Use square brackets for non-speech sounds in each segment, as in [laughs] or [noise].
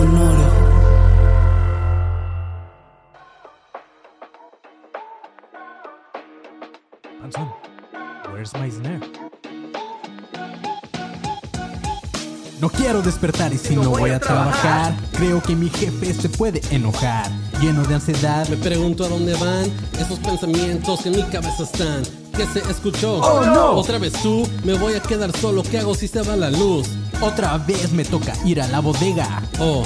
Sonoro. Anson, where's my snare? No quiero despertar y si no voy a trabajar, creo que mi jefe se puede enojar. Lleno de ansiedad, Me pregunto a dónde van esos pensamientos que en mi cabeza están. ¿Qué se escuchó? Oh, no. Otra vez tú, me voy a quedar solo. ¿Qué hago si se va la luz? otra vez me toca ir a la bodega. Oh,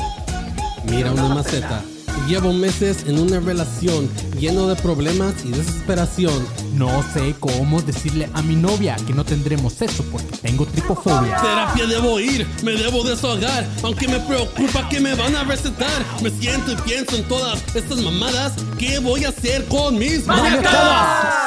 mira una maceta. Llevo meses en una relación lleno de problemas y desesperación. No sé cómo decirle a mi novia que no tendremos sexo porque tengo tripofobia. Terapia debo ir, me debo desahogar, aunque me preocupa que me van a recetar. Me siento y pienso en todas estas mamadas. ¿Qué voy a hacer con mis maniacadas?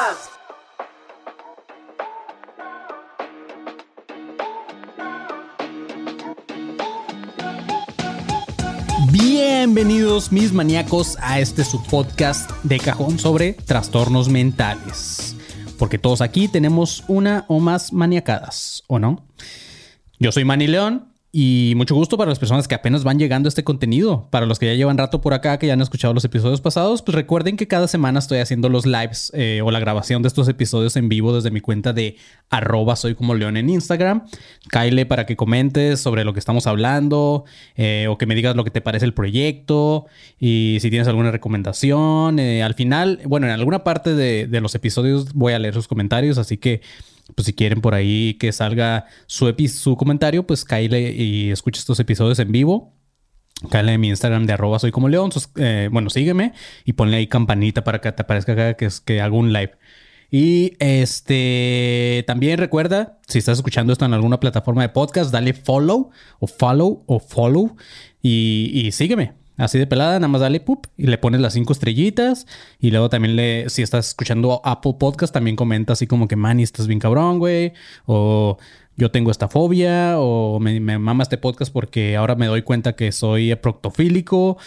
Bienvenidos mis maníacos a este su podcast de cajón sobre trastornos mentales. Porque todos aquí tenemos una o más maniacadas, ¿o no? Yo soy Manny León y mucho gusto para las personas que apenas van llegando a este contenido. Para los que ya llevan rato por acá, que ya han escuchado los episodios pasados, pues recuerden que cada semana estoy haciendo los lives eh, o la grabación de estos episodios en vivo desde mi cuenta de arroba soy como león en Instagram. Kyle para que comentes sobre lo que estamos hablando eh, o que me digas lo que te parece el proyecto y si tienes alguna recomendación. Eh, al final, bueno, en alguna parte de, de los episodios voy a leer sus comentarios, así que pues si quieren por ahí que salga su, epi- su comentario, pues cáile y escucha estos episodios en vivo. Cáele en mi Instagram de arroba soy como león. eh, bueno, sígueme y ponle ahí campanita para que te aparezca cada que, es- hago un live. Y este también recuerda, si estás escuchando esto en alguna plataforma de podcast, dale follow o follow o follow y sígueme. Así de pelada, nada más dale pup y le pones las cinco estrellitas. Y luego también le, si estás escuchando Apple Podcast, también comenta así como que, Manny, estás bien cabrón, güey. O yo tengo esta fobia. O me, mama este podcast porque ahora me doy cuenta que soy proctofílico.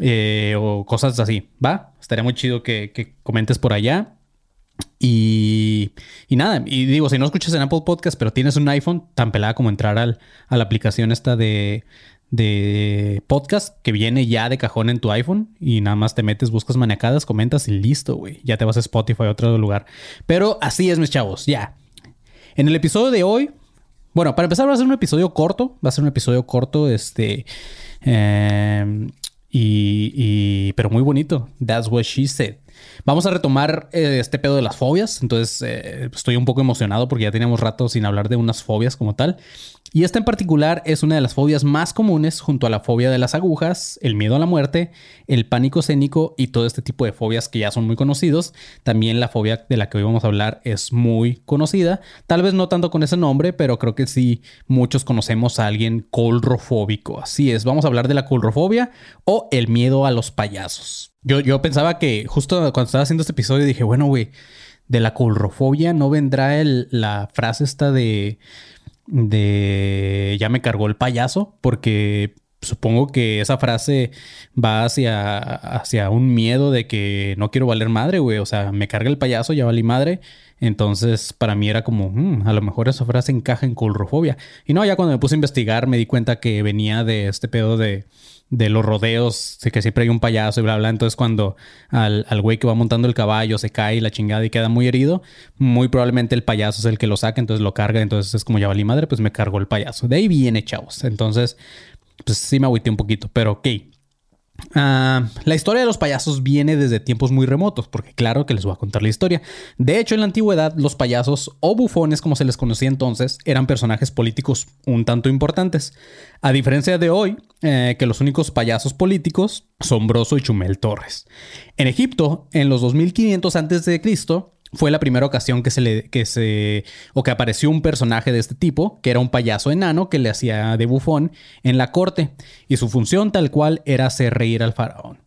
eh, o cosas así, ¿va? Estaría muy chido que, que comentes por allá. Y, y nada, y digo, si no escuchas en Apple Podcast, pero tienes un iPhone, tan pelada como entrar al, a la aplicación esta de, de podcast que viene ya de cajón en tu iPhone y nada más te metes, buscas maniacadas, comentas y listo, güey. Ya te vas a Spotify a otro lugar. Pero así es, mis chavos, ya. En el episodio de hoy, bueno, para empezar va a ser un episodio corto, va a ser un episodio corto, este, eh, y, y- pero muy bonito. That's what she said. Vamos a retomar eh, este pedo de las fobias. Entonces eh, estoy un poco emocionado porque ya teníamos rato sin hablar de unas fobias como tal. Y esta en particular es una de las fobias más comunes junto a la fobia de las agujas, el miedo a la muerte, el pánico escénico y todo este tipo de fobias que ya son muy conocidos. También la fobia de la que hoy vamos a hablar es muy conocida. Tal vez no tanto con ese nombre, pero creo que sí muchos conocemos a alguien colrofóbico. Así es, vamos a hablar de la colrofobia o el miedo a los payasos. Yo, yo pensaba que justo cuando estaba haciendo este episodio dije, bueno, güey, de la colrofobia no vendrá el- la frase esta de de ya me cargó el payaso, porque supongo que esa frase va hacia, hacia un miedo de que no quiero valer madre, güey. O sea, me carga el payaso, ya valí madre. Entonces, para mí era como, "Mm, a lo mejor esa frase encaja en colrofobia. Y no, ya cuando me puse a investigar me di cuenta que venía de este pedo de, de los rodeos, de que siempre hay un payaso y bla, bla. Entonces, cuando al, al güey que va montando el caballo se cae y la chingada y queda muy herido, muy probablemente el payaso es el que lo saca, entonces lo carga. Entonces, es como ya valí madre, pues me cargó el payaso. De ahí viene, chavos. Entonces, pues sí me agüité un poquito, pero ok. Ah, la historia de los payasos viene desde tiempos muy remotos, porque claro que les voy a contar la historia. De hecho, en la antigüedad, los payasos o bufones, como se les conocía entonces, eran personajes políticos un tanto importantes. A diferencia de hoy, eh, que los únicos payasos políticos son Broso y Chumel Torres. En Egipto, en los 2500 a.C., fue la primera ocasión que se le que se o que apareció un personaje de este tipo, que era un payaso enano que le hacía de bufón en la corte y su función tal cual era hacer reír al faraón.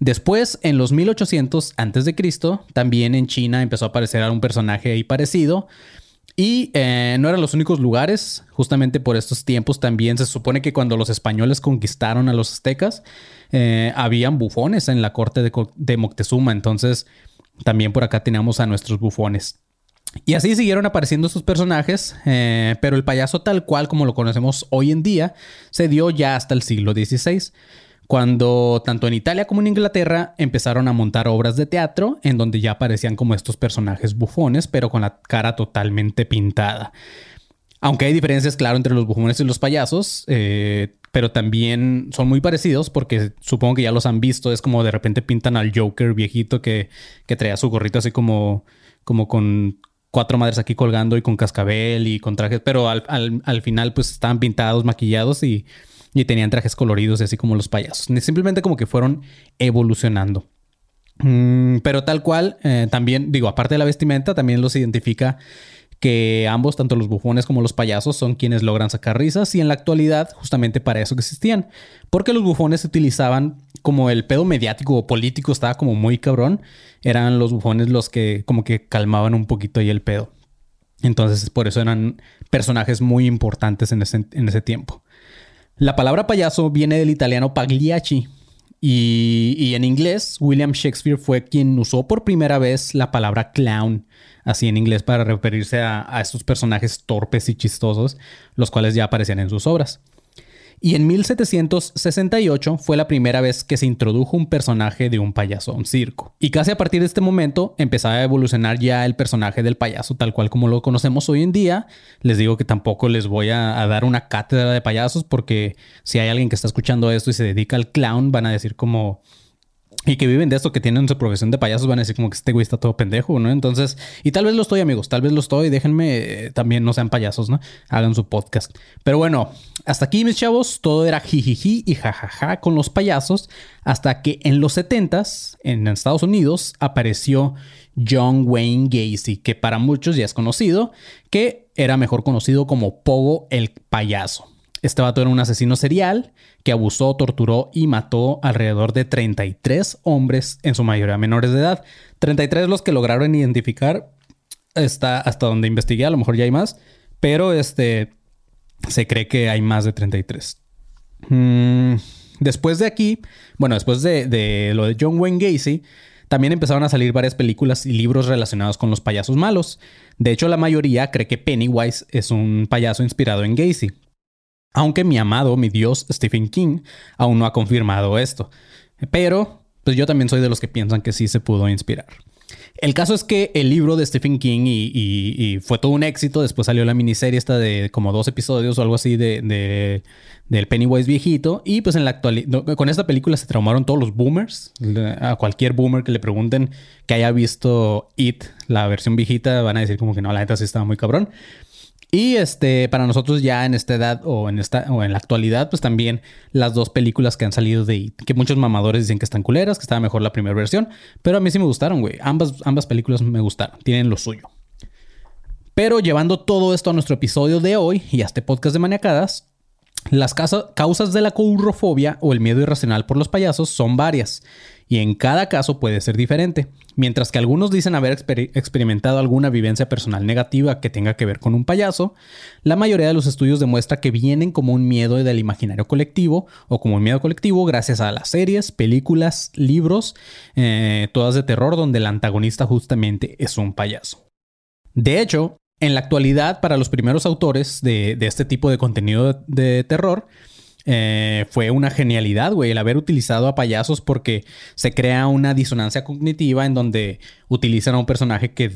Después, en los 1800 a.C., también en China empezó a aparecer un personaje ahí parecido. Y eh, no eran los únicos lugares, justamente por estos tiempos también se supone que cuando los españoles conquistaron a los aztecas, eh, habían bufones en la corte de, de Moctezuma, entonces también por acá teníamos a nuestros bufones. Y así siguieron apareciendo estos personajes, eh, pero el payaso tal cual como lo conocemos hoy en día se dio ya hasta el siglo XVI, cuando tanto en Italia como en Inglaterra empezaron a montar obras de teatro en donde ya aparecían como estos personajes bufones, pero con la cara totalmente pintada. Aunque hay diferencias, claro, entre los bufones y los payasos, eh, pero también son muy parecidos porque supongo que ya los han visto. Es como de repente pintan al Joker viejito que, que traía su gorrito así como, como con cuatro madres aquí colgando y con cascabel y con trajes, pero al, al, final pues estaban pintados, maquillados y, y, tenían trajes coloridos y así como los payasos. Simplemente como que fueron evolucionando. Mm, pero tal cual, eh, también digo, aparte de la vestimenta, también los identifica que ambos, tanto los bufones como los payasos, son quienes logran sacar risas y en la actualidad justamente para eso que existían. Porque los bufones se utilizaban como el pedo mediático o político estaba como muy cabrón, eran los bufones los que como que calmaban un poquito ahí el pedo. Entonces por eso eran personajes muy importantes en ese, en ese tiempo. La palabra payaso viene del italiano pagliacci, y, y, en inglés, William Shakespeare fue quien usó por primera vez la palabra clown así en inglés para referirse a, estos personajes torpes y chistosos, los cuales ya aparecían en sus obras. Y en 1768 fue la primera vez que se introdujo un personaje de un payaso a un circo. Y casi a partir de este momento empezaba a evolucionar ya el personaje del payaso tal cual como lo conocemos hoy en día. Les digo que tampoco les voy a, a dar una cátedra de payasos porque si hay alguien que está escuchando esto y se dedica al clown van a decir como y que viven de esto, que tienen su profesión de payasos, van a decir como que este güey está todo pendejo, ¿no? Entonces, y tal vez lo estoy, amigos, tal vez lo estoy, déjenme eh, también, no sean payasos, ¿no? Hagan su podcast. Pero bueno, hasta aquí, mis chavos, todo era jijiji y jajaja con los payasos, hasta que en los 70s, en Estados Unidos, apareció John Wayne Gacy, que para muchos ya es conocido, que era mejor conocido como Pogo el payaso. Este vato era un asesino serial que abusó, torturó y mató alrededor de 33 hombres, en su mayoría menores de edad. 33 los que lograron identificar hasta, hasta donde investigué, a lo mejor ya hay más, pero este se cree que hay más de 33. Mm, después de aquí, bueno, después de, de lo de John Wayne Gacy, también empezaron a salir varias películas y libros relacionados con los payasos malos. De hecho, la mayoría cree que Pennywise es un payaso inspirado en Gacy. Aunque mi amado, mi Dios, Stephen King, aún no ha confirmado esto. Pero, pues yo también soy de los que piensan que sí se pudo inspirar. El caso es que el libro de Stephen King y, fue todo un éxito. Después salió la miniserie esta de como dos episodios o algo así de, del Pennywise viejito. Y pues en la actualidad, con esta película se traumaron todos los boomers. A cualquier boomer que le pregunten que haya visto It, la versión viejita, van a decir como que no, la neta sí estaba muy cabrón. Y este, para nosotros ya en esta edad o en esta o en la actualidad, pues también las dos películas que han salido de que muchos mamadores dicen que están culeras, que estaba mejor la primera versión, pero a mí sí me gustaron, güey. Ambas, ambas películas me gustaron, tienen lo suyo. Pero llevando todo esto a nuestro episodio de hoy y a este podcast de maniacadas, las causas de la courrofobia o el miedo irracional por los payasos son varias y en cada caso puede ser diferente. Mientras que algunos dicen haber experimentado alguna vivencia personal negativa que tenga que ver con un payaso, la mayoría de los estudios demuestra que vienen como un miedo del imaginario colectivo o como un miedo colectivo gracias a las series, películas, libros, eh, todas de terror donde el antagonista justamente es un payaso. De hecho, en la actualidad, para los primeros autores de, este tipo de contenido de terror, eh, fue una genialidad, güey, el haber utilizado a payasos porque se crea una disonancia cognitiva en donde utilizan a un personaje que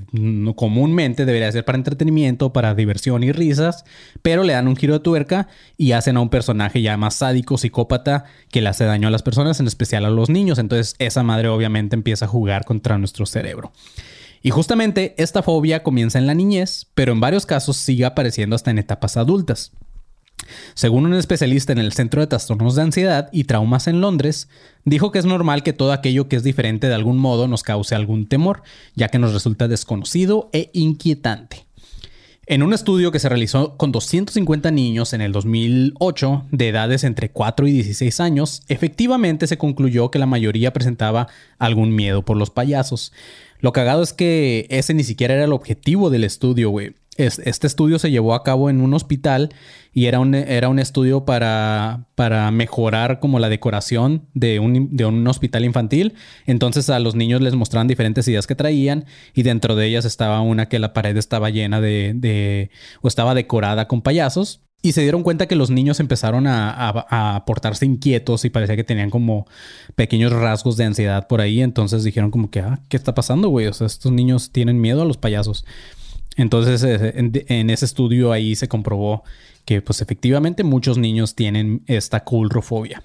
comúnmente debería ser para entretenimiento, para diversión y risas, pero le dan un giro de tuerca y hacen a un personaje ya más sádico, psicópata, que le hace daño a las personas, en especial a los niños. Entonces esa madre obviamente empieza a jugar contra nuestro cerebro. Y justamente esta fobia comienza en la niñez, pero en varios casos sigue apareciendo hasta en etapas adultas. Según un especialista en el Centro de Trastornos de Ansiedad y Traumas en Londres, dijo que es normal que todo aquello que es diferente de algún modo nos cause algún temor, ya que nos resulta desconocido e inquietante. En un estudio que se realizó con 250 niños en el 2008 de edades entre 4 y 16 años, efectivamente se concluyó que la mayoría presentaba algún miedo por los payasos. Lo cagado es que ese ni siquiera era el objetivo del estudio, güey este estudio se llevó a cabo en un hospital y era un, era un estudio para, para mejorar como la decoración de un, hospital infantil. Entonces a los niños les mostraban diferentes ideas que traían y dentro de ellas estaba una que la pared estaba llena de, de o estaba decorada con payasos. Y se dieron cuenta que los niños empezaron a, a, portarse inquietos y parecía que tenían como pequeños rasgos de ansiedad por ahí. Entonces dijeron como que, ah, ¿qué está pasando, güey? O sea, estos niños tienen miedo a los payasos. Entonces, eh, en, ese estudio ahí se comprobó que, pues efectivamente, muchos niños tienen esta coulrofobia.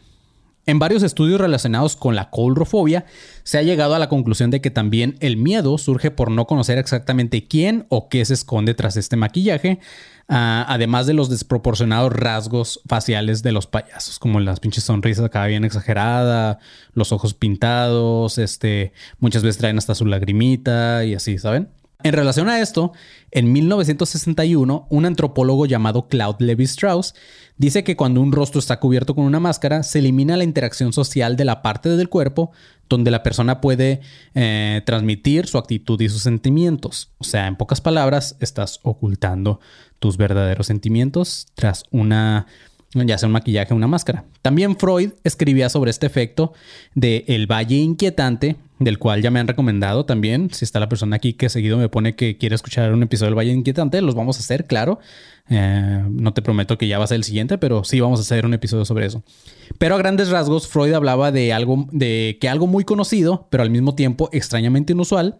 En varios estudios relacionados con la coulrofobia, se ha llegado a la conclusión de que también el miedo surge por no conocer exactamente quién o qué se esconde tras este maquillaje, ah, además de los desproporcionados rasgos faciales de los payasos, como las pinches sonrisas acá bien exagerada, los ojos pintados, este, muchas veces traen hasta su lagrimita y así, ¿saben? En relación a esto, en 1961, un antropólogo llamado Claude Levi-Strauss dice que cuando un rostro está cubierto con una máscara, se elimina la interacción social de la parte del cuerpo donde la persona puede eh, transmitir su actitud y sus sentimientos. O sea, en pocas palabras, estás ocultando tus verdaderos sentimientos tras una ya sea un maquillaje una máscara. También Freud escribía sobre este efecto de el valle inquietante, del cual ya me han recomendado también. Si está la persona aquí que seguido me pone que quiere escuchar un episodio del valle inquietante, los vamos a hacer, claro. Eh, no te prometo que ya va a ser el siguiente, pero sí vamos a hacer un episodio sobre eso. Pero a grandes rasgos, Freud hablaba de algo, de que algo muy conocido, pero al mismo tiempo extrañamente inusual,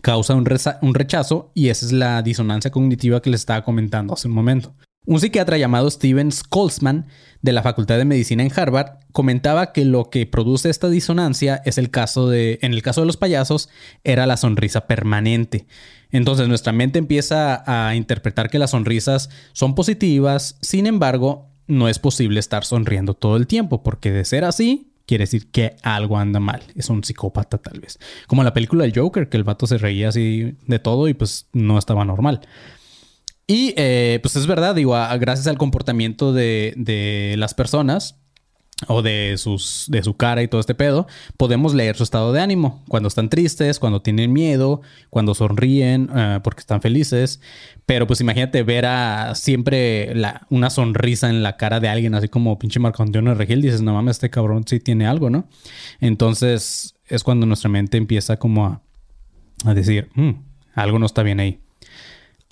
causa un, un rechazo y esa es la disonancia cognitiva que les estaba comentando hace un momento. Un psiquiatra llamado Steven Skolzman de la Facultad de Medicina en Harvard comentaba que lo que produce esta disonancia es el caso de, en el caso de los payasos, era la sonrisa permanente. Entonces nuestra mente empieza a interpretar que las sonrisas son positivas, sin embargo, no es posible estar sonriendo todo el tiempo, porque de ser así, quiere decir que algo anda mal. Es un psicópata tal vez. Como la película del Joker, que el vato se reía así de todo y pues no estaba normal. Y eh, pues es verdad, digo, gracias al comportamiento de, las personas o de, sus, de su cara y todo este pedo, podemos leer su estado de ánimo. Cuando están tristes, cuando tienen miedo, cuando sonríen eh, porque están felices. Pero pues imagínate ver a siempre una sonrisa en la cara de alguien, así como pinche Marco Antonio Regil, dices, no mames, este cabrón sí tiene algo, ¿no? Entonces es cuando nuestra mente empieza como a, a decir, mm, algo no está bien ahí.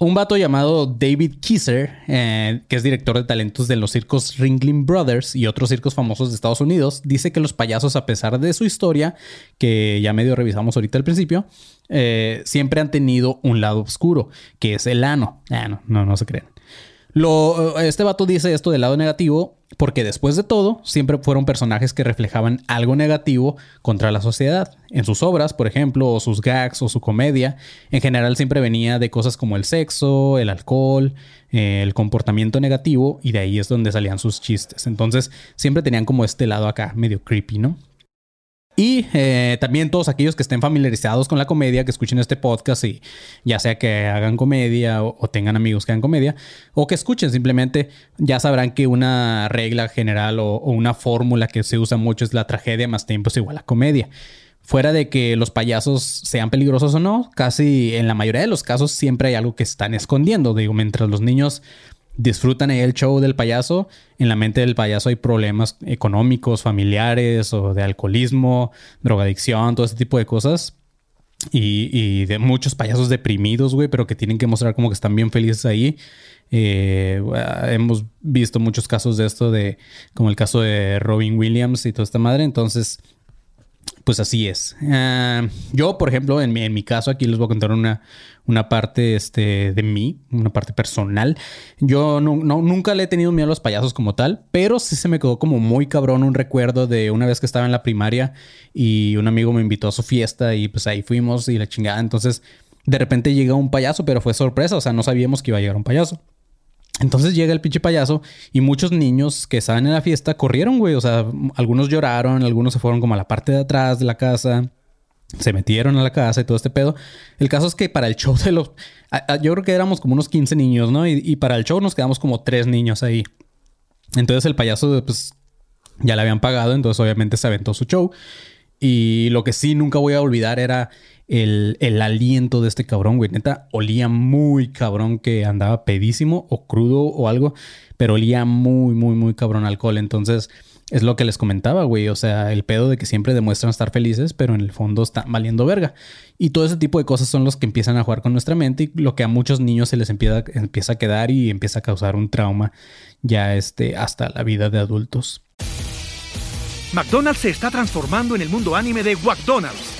Un vato llamado David Kisser, eh, que es director de talentos de los circos Ringling Brothers y otros circos famosos de Estados Unidos, dice que los payasos, a pesar de su historia, que ya medio revisamos ahorita al principio, eh, siempre han tenido un lado oscuro, que es el ano. Ah, no, no, no se creen. Lo, este vato dice esto del lado negativo porque después de todo siempre fueron personajes que reflejaban algo negativo contra la sociedad. En sus obras, por ejemplo, o sus gags o su comedia, en general siempre venía de cosas como el sexo, el alcohol, eh, el comportamiento negativo y de ahí es donde salían sus chistes. Entonces siempre tenían como este lado acá medio creepy, ¿no? Y eh, también todos aquellos que estén familiarizados con la comedia, que escuchen este podcast y ya sea que hagan comedia o, tengan amigos que hagan comedia o que escuchen simplemente, ya sabrán que una regla general o, una fórmula que se usa mucho es la tragedia más tiempo es igual a comedia. Fuera de que los payasos sean peligrosos o no, casi en la mayoría de los casos siempre hay algo que están escondiendo. Digo, mientras los niños disfrutan el show del payaso, en la mente del payaso hay problemas económicos, familiares o de alcoholismo, drogadicción, todo ese tipo de cosas. Y, de muchos payasos deprimidos, güey, pero que tienen que mostrar como que están bien felices ahí. Eh, hemos visto muchos casos de esto, de como el caso de Robin Williams y toda esta madre. Entonces, pues así es. Ah, yo, por ejemplo, en mi, en mi caso, aquí les voy a contar una, una parte este, de mí, una parte personal. Yo no, nunca le he tenido miedo a los payasos como tal, pero sí se me quedó como muy cabrón un recuerdo de una vez que estaba en la primaria y un amigo me invitó a su fiesta y pues ahí fuimos y la chingada. Entonces, de repente llega un payaso, pero fue sorpresa, o sea, no sabíamos que iba a llegar un payaso. Entonces llega el pinche payaso y muchos niños que estaban en la fiesta corrieron, güey. O sea, algunos lloraron, algunos se fueron como a la parte de atrás de la casa. Se metieron a la casa y todo este pedo. El caso es que para el show de los... Yo creo que éramos como unos 15 niños, ¿no? Y, para el show nos quedamos como tres niños ahí. Entonces el payaso, pues, ya le habían pagado, entonces obviamente se aventó su show. Y lo que sí nunca voy a olvidar era el, el, aliento de este cabrón, güey. Neta, olía muy cabrón que andaba pedísimo o crudo o algo, pero olía muy, muy, muy cabrón alcohol. Entonces, es lo que les comentaba, güey. O sea, el pedo de que siempre demuestran estar felices, pero en el fondo están valiendo verga. Y todo ese tipo de cosas son los que empiezan a jugar con nuestra mente y lo que a muchos niños se les empieza, empieza a quedar y empieza a causar un trauma ya este, hasta la vida de adultos. McDonald's se está transformando en el mundo anime de McDonald's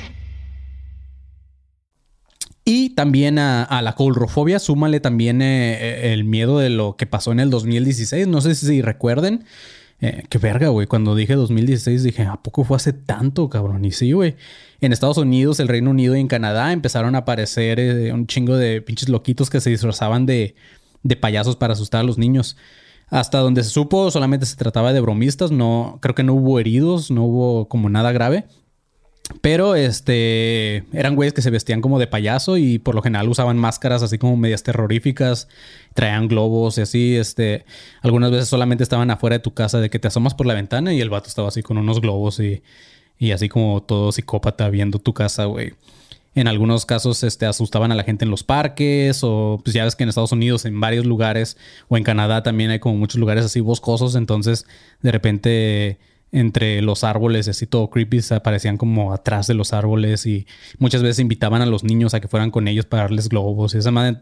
Y también a, la colrofobia, súmale también eh, eh, el miedo de lo que pasó en el 2016. No sé si recuerden. Eh, qué verga, güey. Cuando dije 2016 dije, ¿a poco fue hace tanto, cabrón? Y sí, güey. En Estados Unidos, el Reino Unido y en Canadá empezaron a aparecer un chingo de pinches loquitos que se disfrazaban de, de payasos para asustar a los niños. Hasta donde se supo, solamente se trataba de bromistas. No, creo que no hubo heridos, no hubo como nada grave. Pero este eran güeyes que se vestían como de payaso y por lo general usaban máscaras así como medias terroríficas, traían globos y así, este, algunas veces solamente estaban afuera de tu casa de que te asomas por la ventana y el vato estaba así con unos globos y, y así como todo psicópata viendo tu casa, güey. En algunos casos este, asustaban a la gente en los parques o pues ya ves que en Estados Unidos en varios lugares o en Canadá también hay como muchos lugares así boscosos, entonces de repente entre los árboles, así todo creepy, se aparecían como atrás de los árboles y muchas veces invitaban a los niños a que fueran con ellos para darles globos y esa madre.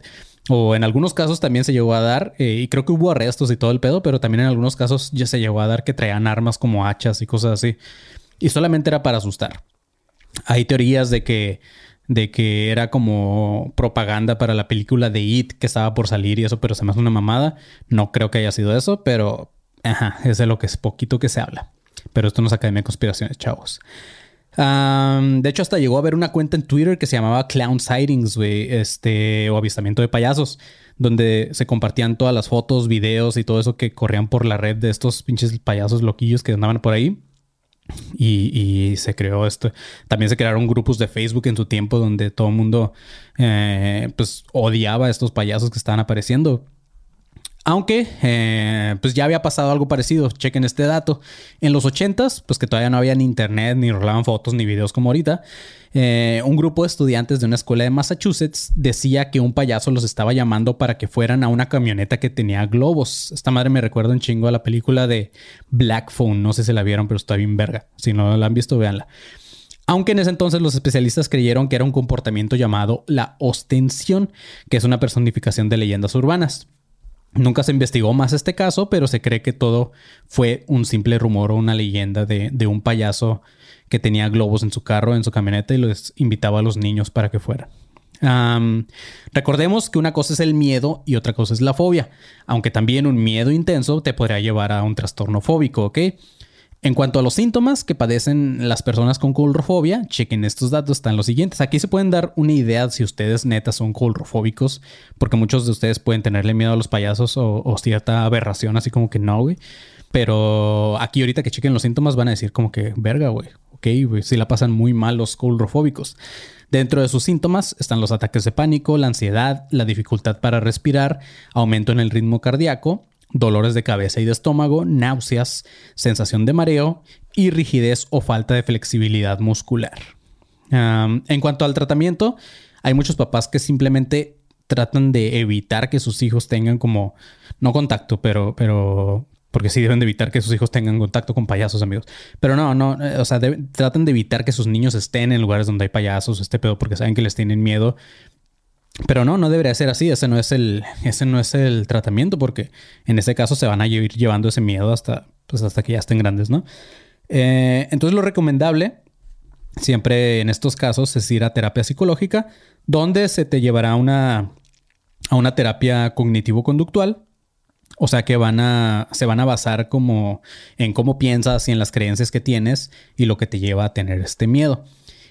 O en algunos casos también se llegó a dar, eh, y creo que hubo arrestos y todo el pedo, pero también en algunos casos ya se llegó a dar que traían armas como hachas y cosas así. Y solamente era para asustar. Hay teorías de que, de que era como propaganda para la película de It que estaba por salir y eso, pero se me hace una mamada. No creo que haya sido eso, pero ajá, es de lo que es poquito que se habla. Pero esto no es Academia de Conspiraciones, chavos. de hecho, hasta llegó a haber una cuenta en Twitter que se llamaba Clown Sightings, güey, este, o avistamiento de payasos, donde se compartían todas las fotos, videos y todo eso que corrían por la red de estos pinches payasos loquillos que andaban por ahí. Y, se creó esto. También se crearon grupos de Facebook en su tiempo donde todo el mundo eh, pues odiaba a estos payasos que estaban apareciendo. Aunque, eh, pues ya había pasado algo parecido. Chequen este dato. En los 80s, pues que todavía no había ni internet, ni rolaban fotos, ni videos como ahorita. Eh, un grupo de estudiantes de una escuela de Massachusetts decía que un payaso los estaba llamando para que fueran a una camioneta que tenía globos. Esta madre me recuerda un chingo a la película de Black Phone. No sé si la vieron, pero está bien verga. Si no la han visto, véanla. Aunque en ese entonces los especialistas creyeron que era un comportamiento llamado la ostensión, que es una personificación de leyendas urbanas. Nunca se investigó más este caso, pero se cree que todo fue un simple rumor o una leyenda de, un payaso que tenía globos en su carro, en su camioneta y los invitaba a los niños para que fueran. recordemos que una cosa es el miedo y otra cosa es la fobia, aunque también un miedo intenso te podría llevar a un trastorno fóbico, ¿ok? En cuanto a los síntomas que padecen las personas con colrofobia, chequen estos datos, están los siguientes. Aquí se pueden dar una idea si ustedes netas son colrofóbicos, porque muchos de ustedes pueden tenerle miedo a los payasos o, cierta aberración, así como que no, güey. Pero aquí ahorita que chequen los síntomas van a decir como que, verga, güey. Ok, güey, si la pasan muy mal los colrofóbicos. Dentro de sus síntomas están los ataques de pánico, la ansiedad, la dificultad para respirar, aumento en el ritmo cardíaco, dolores de cabeza y de estómago, náuseas, sensación de mareo y rigidez o falta de flexibilidad muscular. en cuanto al tratamiento, hay muchos papás que simplemente tratan de evitar que sus hijos tengan como, no contacto, pero, pero, porque sí deben de evitar que sus hijos tengan contacto con payasos, amigos. Pero no, no, o sea, tratan de evitar que sus niños estén en lugares donde hay payasos, este pedo, porque saben que les tienen miedo pero no, no debería ser así. Ese no es el, ese no es el tratamiento, porque en ese caso se van a ir llevando ese miedo hasta, pues hasta que ya estén grandes, ¿no? Eh, entonces lo recomendable siempre en estos casos es ir a terapia psicológica, donde se te llevará una, a una terapia cognitivo-conductual. O sea que van a, se van a basar como en cómo piensas y en las creencias que tienes y lo que te lleva a tener este miedo.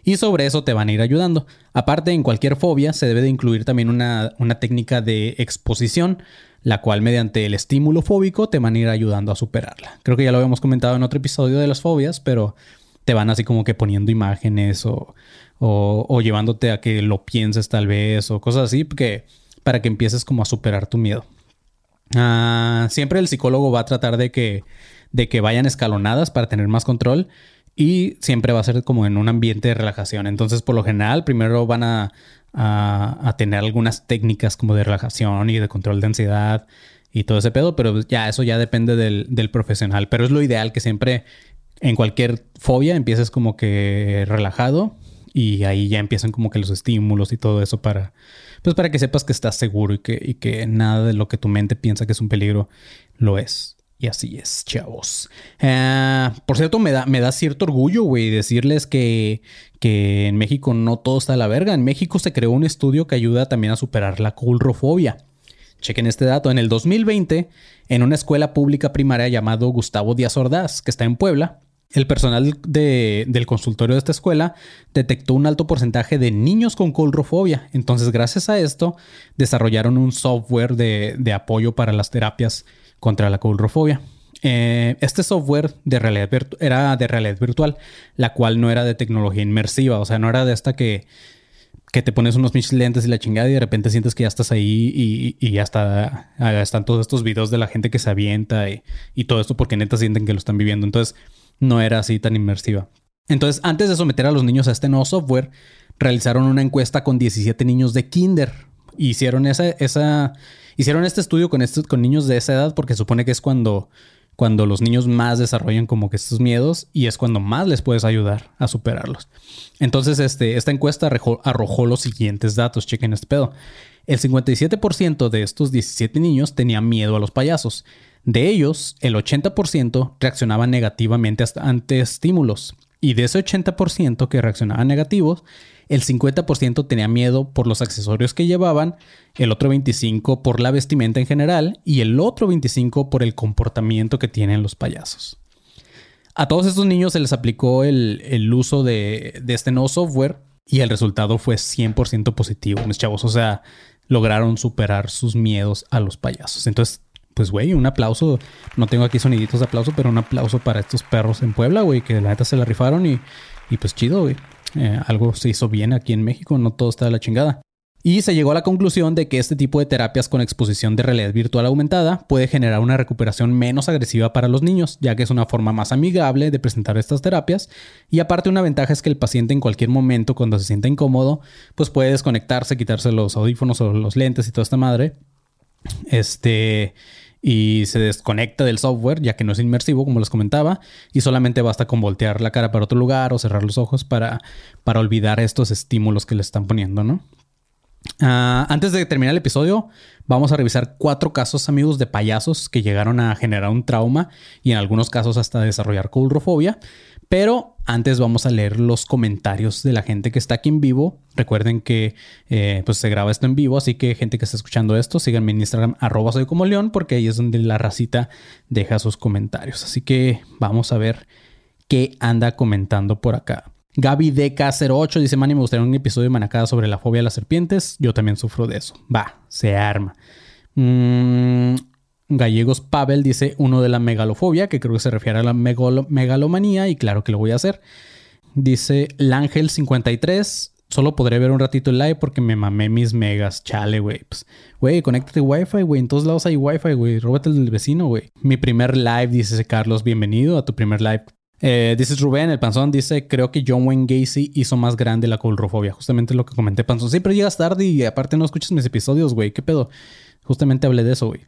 Y sobre eso te van a ir ayudando. Aparte, en cualquier fobia se debe de incluir también una, una técnica de exposición, la cual mediante el estímulo fóbico te van a ir ayudando a superarla. Creo que ya lo habíamos comentado en otro episodio de las fobias, pero te van así como que poniendo imágenes o, o, llevándote a que lo pienses tal vez o cosas así, porque, para que empieces como a superar tu miedo. Ah, siempre el psicólogo va a tratar de que, de que vayan escalonadas para tener más control y siempre va a ser como en un ambiente de relajación. Entonces, por lo general, primero van a, a, tener algunas técnicas como de relajación y de control de ansiedad y todo ese pedo, pero ya eso ya depende del, del profesional. Pero es lo ideal que siempre en cualquier fobia empieces como que relajado y ahí ya empiezan como que los estímulos y todo eso para, pues para que sepas que estás seguro y que, y que nada de lo que tu mente piensa que es un peligro lo es. Y así es, chavos. Eh, por cierto, me da, cierto orgullo, güey, decirles que, que en México no todo está a la verga. En México se creó un estudio que ayuda también a superar la culrofobia. Chequen este dato. En el 2020, en una escuela pública primaria llamado Gustavo Díaz Ordaz, que está en Puebla, el personal del consultorio de esta escuela detectó un alto porcentaje de niños con colrofobia. Entonces, gracias a esto, desarrollaron un software de, apoyo para las terapias contra la colrofobia. Eh, este software de realidad era de realidad virtual, la cual no era de tecnología inmersiva, o sea, no era de esta que, que te pones unos pinches lentes y la chingada y de repente sientes que ya estás ahí y, ya está, están todos estos videos de la gente que se avienta y, y todo esto porque neta sienten que lo están viviendo. Entonces, no era así tan inmersiva. Entonces, antes de someter a los niños a este nuevo software, realizaron una encuesta con 17 niños de kinder. Hicieron, esa, esa, hicieron este estudio con, niños de esa edad porque supone que es cuando, cuando los niños más desarrollan como que estos miedos y es cuando más les puedes ayudar a superarlos. Entonces, este, esta encuesta arrojó, arrojó los siguientes datos. Chequen este pedo. El 57% de estos 17 niños tenía miedo a los payasos de ellos, el 80% reaccionaba negativamente ante estímulos. Y de ese 80% que reaccionaba negativos, el 50% tenía miedo por los accesorios que llevaban, el otro 25% por la vestimenta en general y el otro 25% por el comportamiento que tienen los payasos. A todos estos niños se les aplicó el, uso de, de, este nuevo software y el resultado fue 100% positivo, mis chavos. O sea, lograron superar sus miedos a los payasos. Entonces, pues, güey, un aplauso. No tengo aquí soniditos de aplauso, pero un aplauso para estos perros en Puebla, güey, que la neta se la rifaron y, y pues chido, güey. Eh, algo se hizo bien aquí en México, no todo está de la chingada. Y se llegó a la conclusión de que este tipo de terapias con exposición de realidad virtual aumentada puede generar una recuperación menos agresiva para los niños, ya que es una forma más amigable de presentar estas terapias. Y aparte una ventaja es que el paciente en cualquier momento, cuando se sienta incómodo, pues puede desconectarse, quitarse los audífonos o los lentes y toda esta madre. Este y se desconecta del software ya que no es inmersivo como les comentaba y solamente basta con voltear la cara para otro lugar o cerrar los ojos para, para olvidar estos estímulos que le están poniendo, ¿no? Ah, antes de terminar el episodio, vamos a revisar cuatro casos amigos de payasos que llegaron a generar un trauma y en algunos casos hasta desarrollar coulrofobia. Pero antes vamos a leer los comentarios de la gente que está aquí en vivo. Recuerden que eh, pues se graba esto en vivo, así que gente que está escuchando esto, síganme en Instagram arroba soy como león, porque ahí es donde la racita deja sus comentarios. Así que vamos a ver qué anda comentando por acá. Gaby DK08 dice, Manny, me gustaría un episodio de Manacada sobre la fobia a las serpientes. Yo también sufro de eso. Va, se arma. Mmm... Gallegos Pavel dice uno de la megalofobia, que creo que se refiere a la megalomanía, y claro que lo voy a hacer. Dice Ángel 53 solo podré ver un ratito el live porque me mamé mis megas. Chale, güey. Pues, güey, conéctate Wi-Fi, güey. En todos lados hay Wi-Fi, güey. Róbate el del vecino, güey. Mi primer live, dice Carlos. Bienvenido a tu primer live. Eh, dice Rubén, el panzón dice, creo que John Wayne Gacy hizo más grande la colrofobia. Justamente lo que comenté, panzón. Siempre llegas tarde y aparte no escuchas mis episodios, güey. ¿Qué pedo? Justamente hablé de eso, güey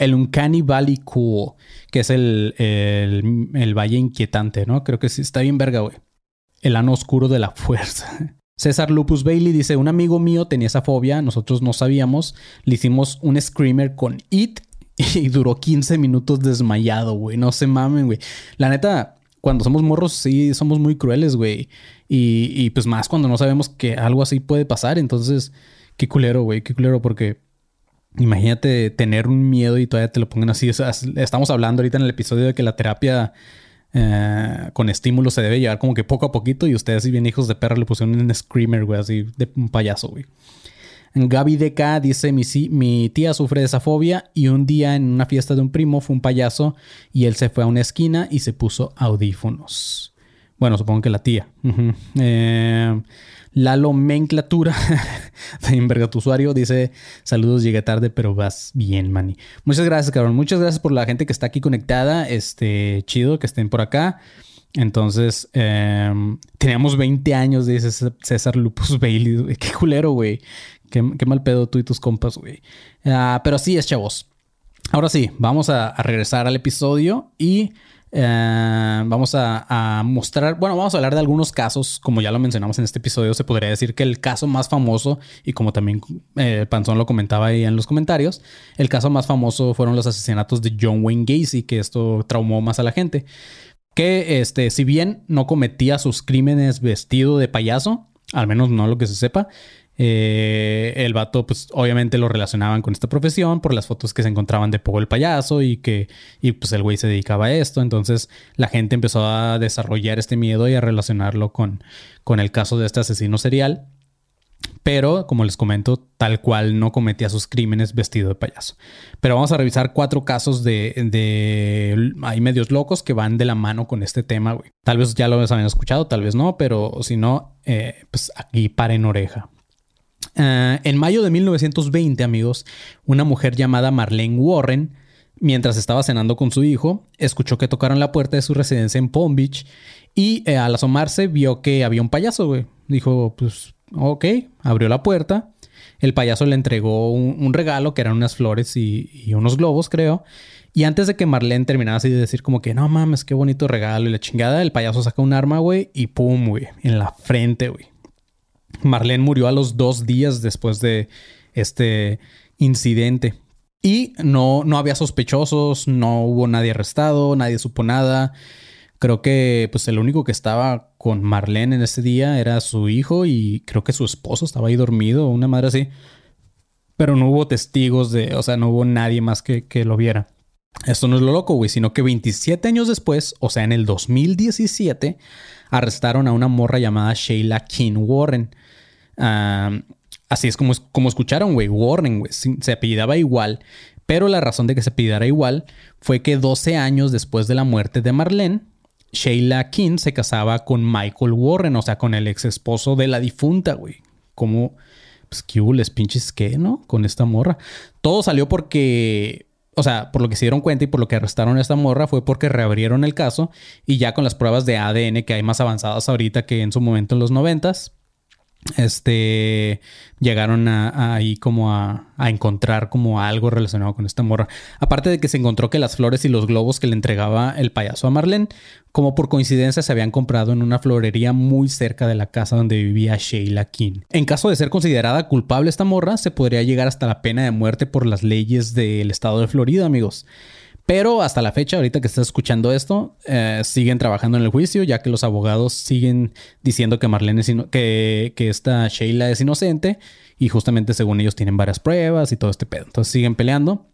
el Uncanny Valley Cool, que es el, el, valle inquietante, ¿no? Creo que sí, está bien verga, güey. El ano oscuro de la [laughs] fuerza. César Lupus Bailey dice, un amigo mío tenía esa fobia, nosotros no sabíamos, le hicimos un screamer con It y duró 15 minutos desmayado, güey. No se mamen, güey. La neta, cuando somos morros sí somos muy crueles, güey. Y, y pues más cuando no sabemos que algo así puede pasar. Entonces, qué culero, güey, qué culero porque... Imagínate tener un miedo y todavía te lo pongan así. Estamos hablando ahorita en el episodio de que la terapia eh, con estímulos se debe llevar como que poco a poquito. Y ustedes, si bien hijos de perra, le pusieron un screamer, güey, así de un payaso, güey. Gaby DK dice: mi, mi tía sufre de esa fobia y un día en una fiesta de un primo fue un payaso y él se fue a una esquina y se puso audífonos. Bueno, supongo que la tía. eh, Lalo Menclatura, [laughs] de tu usuario, dice: Saludos, llegué tarde, pero vas bien, Manny. Muchas gracias, cabrón. Muchas gracias por la gente que está aquí conectada. Este, chido que estén por acá. Entonces, eh, teníamos 20 años, dice César Lupus Bailey. Qué culero, güey. Qué, mal pedo tú y tus compas, güey. Ah, pero sí es, chavos. Ahora sí, vamos a, regresar al episodio y eh, vamos a, mostrar, bueno, vamos a hablar de algunos casos, como ya lo mencionamos en este episodio, se podría decir que el caso más famoso, y como también eh, Panzón lo comentaba ahí en los comentarios, el caso más famoso fueron los asesinatos de John Wayne Gacy, que esto traumó más a la gente. Que, este, si bien no cometía sus crímenes vestido de payaso, al menos no lo que se sepa, eh, el vato, pues obviamente lo relacionaban con esta profesión por las fotos que se encontraban de Pogo el payaso y que y pues el güey se dedicaba a esto. Entonces la gente empezó a desarrollar este miedo y a relacionarlo con, con el caso de este asesino serial. Pero, como les comento, tal cual no cometía sus crímenes vestido de payaso. Pero vamos a revisar cuatro casos de, de hay medios locos que van de la mano con este tema, güey. Tal vez ya lo habían escuchado, tal vez no, pero si no, eh, pues aquí paren oreja. Eh, en mayo de 1920, amigos, una mujer llamada Marlene Warren, mientras estaba cenando con su hijo, escuchó que tocaron la puerta de su residencia en Palm Beach y eh, al asomarse vio que había un payaso, güey. Dijo, pues, ok, abrió la puerta. El payaso le entregó un, regalo que eran unas flores y, unos globos, creo. Y antes de que Marlene terminara así de decir como que no mames, qué bonito regalo y la chingada, el payaso saca un arma, güey, y pum, güey, en la frente, güey. Marlene murió a los dos días después de este incidente. Y no, no había sospechosos, no hubo nadie arrestado, nadie supo nada. Creo que pues el único que estaba con Marlene en ese día era su hijo y creo que su esposo estaba ahí dormido, una madre así. Pero no hubo testigos de, o sea, no hubo nadie más que, que lo viera. Esto no es lo loco, güey, sino que 27 años después, o sea, en el 2017, arrestaron a una morra llamada Sheila King Warren así es como, como escucharon, güey. Warren, güey. Se apellidaba igual. Pero la razón de que se apellidara igual fue que 12 años después de la muerte de Marlene, Sheila King se casaba con Michael Warren, o sea, con el ex esposo de la difunta, güey. Como, pues, ¿qué les pinches qué, no? Con esta morra. Todo salió porque o sea, por lo que se dieron cuenta y por lo que arrestaron a esta morra fue porque reabrieron el caso y ya con las pruebas de ADN que hay más avanzadas ahorita que en su momento en los noventas, este llegaron a, ahí como a, encontrar como algo relacionado con esta morra. Aparte de que se encontró que las flores y los globos que le entregaba el payaso a Marlene, como por coincidencia se habían comprado en una florería muy cerca de la casa donde vivía Sheila King. En caso de ser considerada culpable esta morra, se podría llegar hasta la pena de muerte por las leyes del estado de Florida, amigos. Pero hasta la fecha, ahorita que estás escuchando esto, eh, siguen trabajando en el juicio, ya que los abogados siguen diciendo que Marlene es que, que esta Sheila es inocente y justamente según ellos tienen varias pruebas y todo este pedo. Entonces siguen peleando.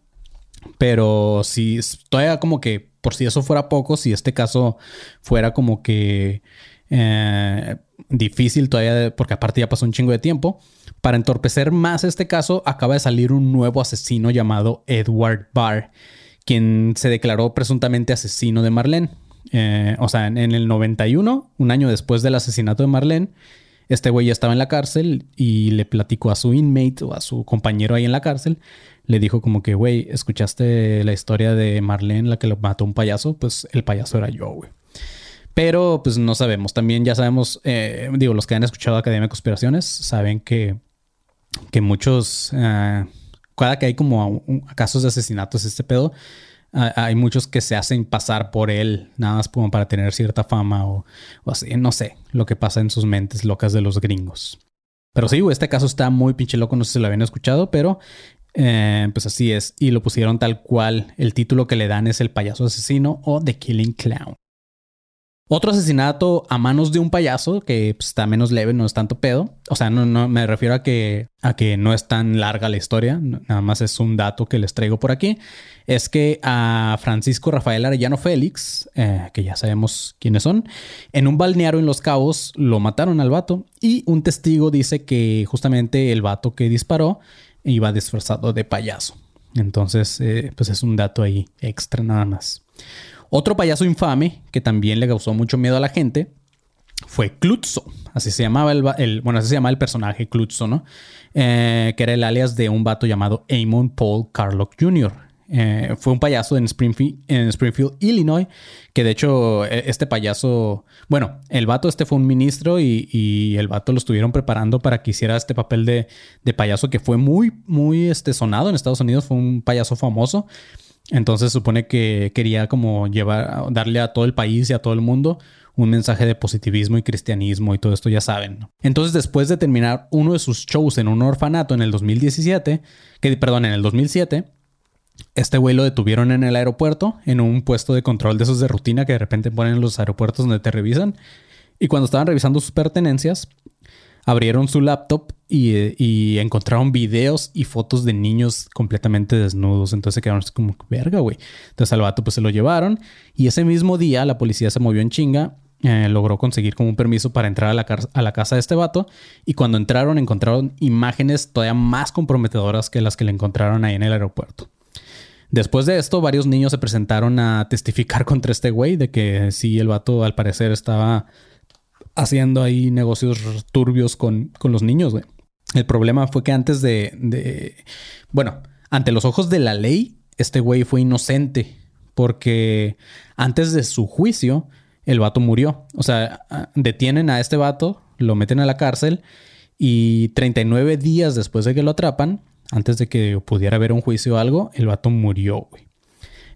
Pero si todavía como que por si eso fuera poco, si este caso fuera como que eh, difícil todavía, porque aparte ya pasó un chingo de tiempo, para entorpecer más este caso, acaba de salir un nuevo asesino llamado Edward Barr quien se declaró presuntamente asesino de Marlene. Eh, o sea, en, el 91, un año después del asesinato de Marlene, este güey ya estaba en la cárcel y le platicó a su inmate o a su compañero ahí en la cárcel. Le dijo como que, güey, ¿escuchaste la historia de Marlene, la que lo mató un payaso? Pues el payaso era yo, güey. Pero pues no sabemos. También ya sabemos, eh, digo, los que han escuchado Academia de Conspiraciones saben que, que muchos... Eh, cada que hay como casos de asesinatos, este pedo, hay muchos que se hacen pasar por él, nada más como para tener cierta fama o, así, no sé, lo que pasa en sus mentes locas de los gringos. Pero sí, este caso está muy pinche loco, no sé si lo habían escuchado, pero eh, pues así es. Y lo pusieron tal cual. El título que le dan es El payaso asesino o The Killing Clown. Otro asesinato a manos de un payaso, que pues, está menos leve, no es tanto pedo. O sea, no, no me refiero a que, a que no es tan larga la historia, nada más es un dato que les traigo por aquí. Es que a Francisco Rafael Arellano Félix, eh, que ya sabemos quiénes son, en un balneario en Los Cabos lo mataron al vato y un testigo dice que justamente el vato que disparó iba disfrazado de payaso. Entonces, eh, pues es un dato ahí extra nada más. Otro payaso infame que también le causó mucho miedo a la gente fue Klutzo. Así se llamaba el, bueno, así se llama el personaje Klutzo, ¿no? Eh, que era el alias de un vato llamado Amon Paul Carlock Jr. Eh, fue un payaso en Springfield, en Springfield, Illinois, que de hecho e, este payaso, bueno, el vato este fue un ministro y, el vato lo estuvieron preparando para que hiciera este papel de, de, payaso que fue muy, muy este, sonado en Estados Unidos, fue un payaso famoso. Entonces supone que quería como llevar, darle a todo el país y a todo el mundo un mensaje de positivismo y cristianismo y todo esto ya saben. Entonces después de terminar uno de sus shows en un orfanato en el 2017, que perdón, en el 2007, este güey lo detuvieron en el aeropuerto, en un puesto de control de esos de rutina que de repente ponen en los aeropuertos donde te revisan. Y cuando estaban revisando sus pertenencias, abrieron su laptop y, encontraron videos y fotos de niños completamente desnudos. Entonces se quedaron así como, verga, güey. Entonces al vato pues se lo llevaron y ese mismo día la policía se movió en chinga. Eh, logró conseguir como un permiso para entrar a la, a la casa de este vato y cuando entraron encontraron imágenes todavía más comprometedoras que las que le encontraron ahí en el aeropuerto. Después de esto, varios niños se presentaron a testificar [laughs] contra este güey de que sí, el vato al parecer estaba haciendo ahí negocios turbios con, los niños, güey. El problema fue que antes de, Bueno, ante los ojos de la ley, este güey fue inocente. Porque antes de su juicio, el vato murió. O sea, detienen a este vato, lo meten a la cárcel y 39 días después de que lo atrapan, antes de que pudiera haber un juicio o algo, el vato murió, güey.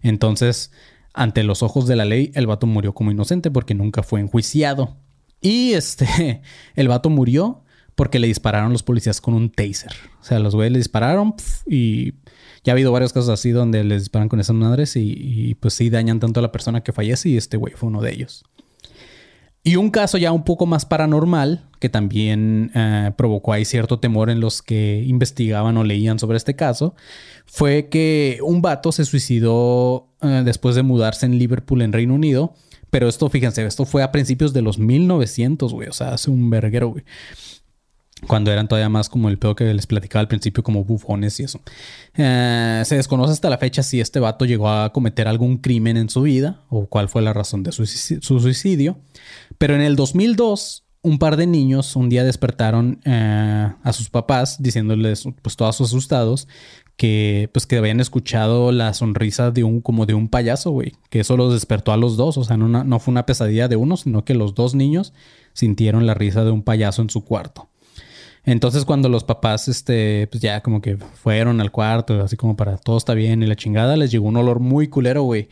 Entonces, ante los ojos de la ley, el vato murió como inocente porque nunca fue enjuiciado. Y este, [laughs] el vato murió porque le dispararon los policías con un taser. O sea, los güeyes le dispararon y ya ha habido varios casos así donde les disparan con esas madres y, pues sí dañan tanto a la persona que fallece y este güey fue uno de ellos. Y un caso ya un poco más paranormal que también eh, provocó ahí cierto temor en los que investigaban o leían sobre este caso fue que un vato se suicidó eh, después de mudarse en Liverpool, en Reino Unido, pero esto, fíjense, esto fue a principios de los 1900, güey. O sea, hace un verguero, güey. Cuando eran todavía más como el pedo que les platicaba al principio, como bufones y eso. Eh, se desconoce hasta la fecha si este vato llegó a cometer algún crimen en su vida o cuál fue la razón de su, suicidio. Pero en el 2002, un par de niños un día despertaron eh, a sus papás diciéndoles, pues todos asustados, que pues que habían escuchado la sonrisa de un como de un payaso, güey, que eso los despertó a los dos, o sea, no, no fue una pesadilla de uno, sino que los dos niños sintieron la risa de un payaso en su cuarto. Entonces cuando los papás, este, pues ya como que fueron al cuarto, así como para todo está bien y la chingada, les llegó un olor muy culero, güey.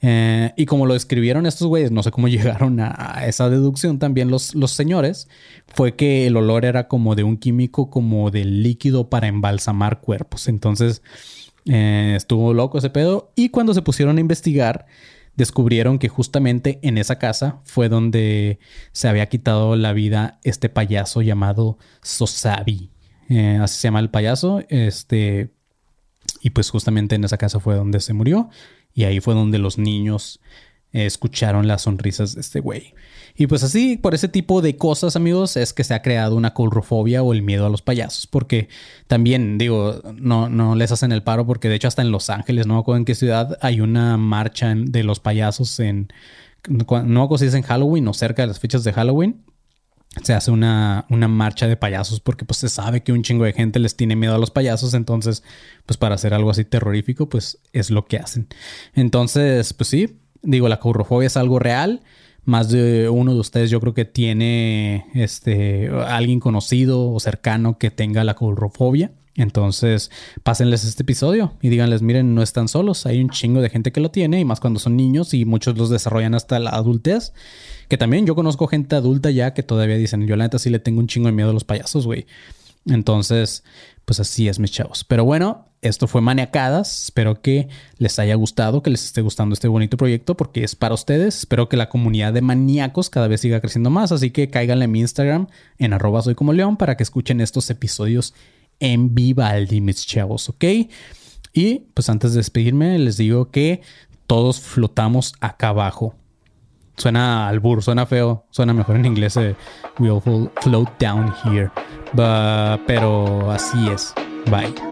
Eh, y como lo describieron estos güeyes, no sé cómo [laughs] llegaron a, esa deducción también los, los señores, fue que el olor era como de un químico, como de líquido para embalsamar cuerpos. Entonces eh, estuvo loco ese pedo. Y cuando se pusieron a investigar, descubrieron que justamente en esa casa fue donde se había quitado la vida este payaso llamado Sosabi. Eh, así se llama el payaso. Este. Y pues justamente en esa casa fue donde se murió. Y ahí fue donde los niños eh, escucharon las sonrisas de este güey. Y pues así, por ese tipo de cosas, amigos, es que se ha creado una colrofobia o el miedo a los payasos. Porque también, digo, no, no les hacen el paro, porque de hecho, hasta en Los Ángeles, no me acuerdo en qué ciudad, hay una marcha de los payasos en. No me acuerdo si es en Halloween o cerca de las fechas de Halloween se hace una, una, marcha de payasos porque pues se sabe que un chingo de gente les tiene miedo a los payasos, entonces pues para hacer algo así terrorífico pues es lo que hacen. Entonces pues sí, digo la courofobia es algo real, más de uno de ustedes yo creo que tiene este alguien conocido o cercano que tenga la courofobia. Entonces, pásenles este episodio y díganles, miren, no están solos, hay un chingo de gente que lo tiene y más cuando son niños y muchos los desarrollan hasta la adultez. Que también yo conozco gente adulta ya que todavía dicen, yo la neta sí le tengo un chingo de miedo a los payasos, güey. Entonces, pues así es, mis chavos. Pero bueno, esto fue Maniacadas. Espero que les haya gustado, que les esté gustando este bonito proyecto porque es para ustedes. Espero que la comunidad de maníacos cada vez siga creciendo más. Así que cáiganle en mi Instagram en arroba soy como león para que escuchen estos episodios en Vivaldi, mis chavos, ¿ok? Y pues antes de despedirme, les digo que todos flotamos acá abajo. Suena albur, suena feo, suena mejor en inglés. Eh, we all float down here. pero así es. Bye.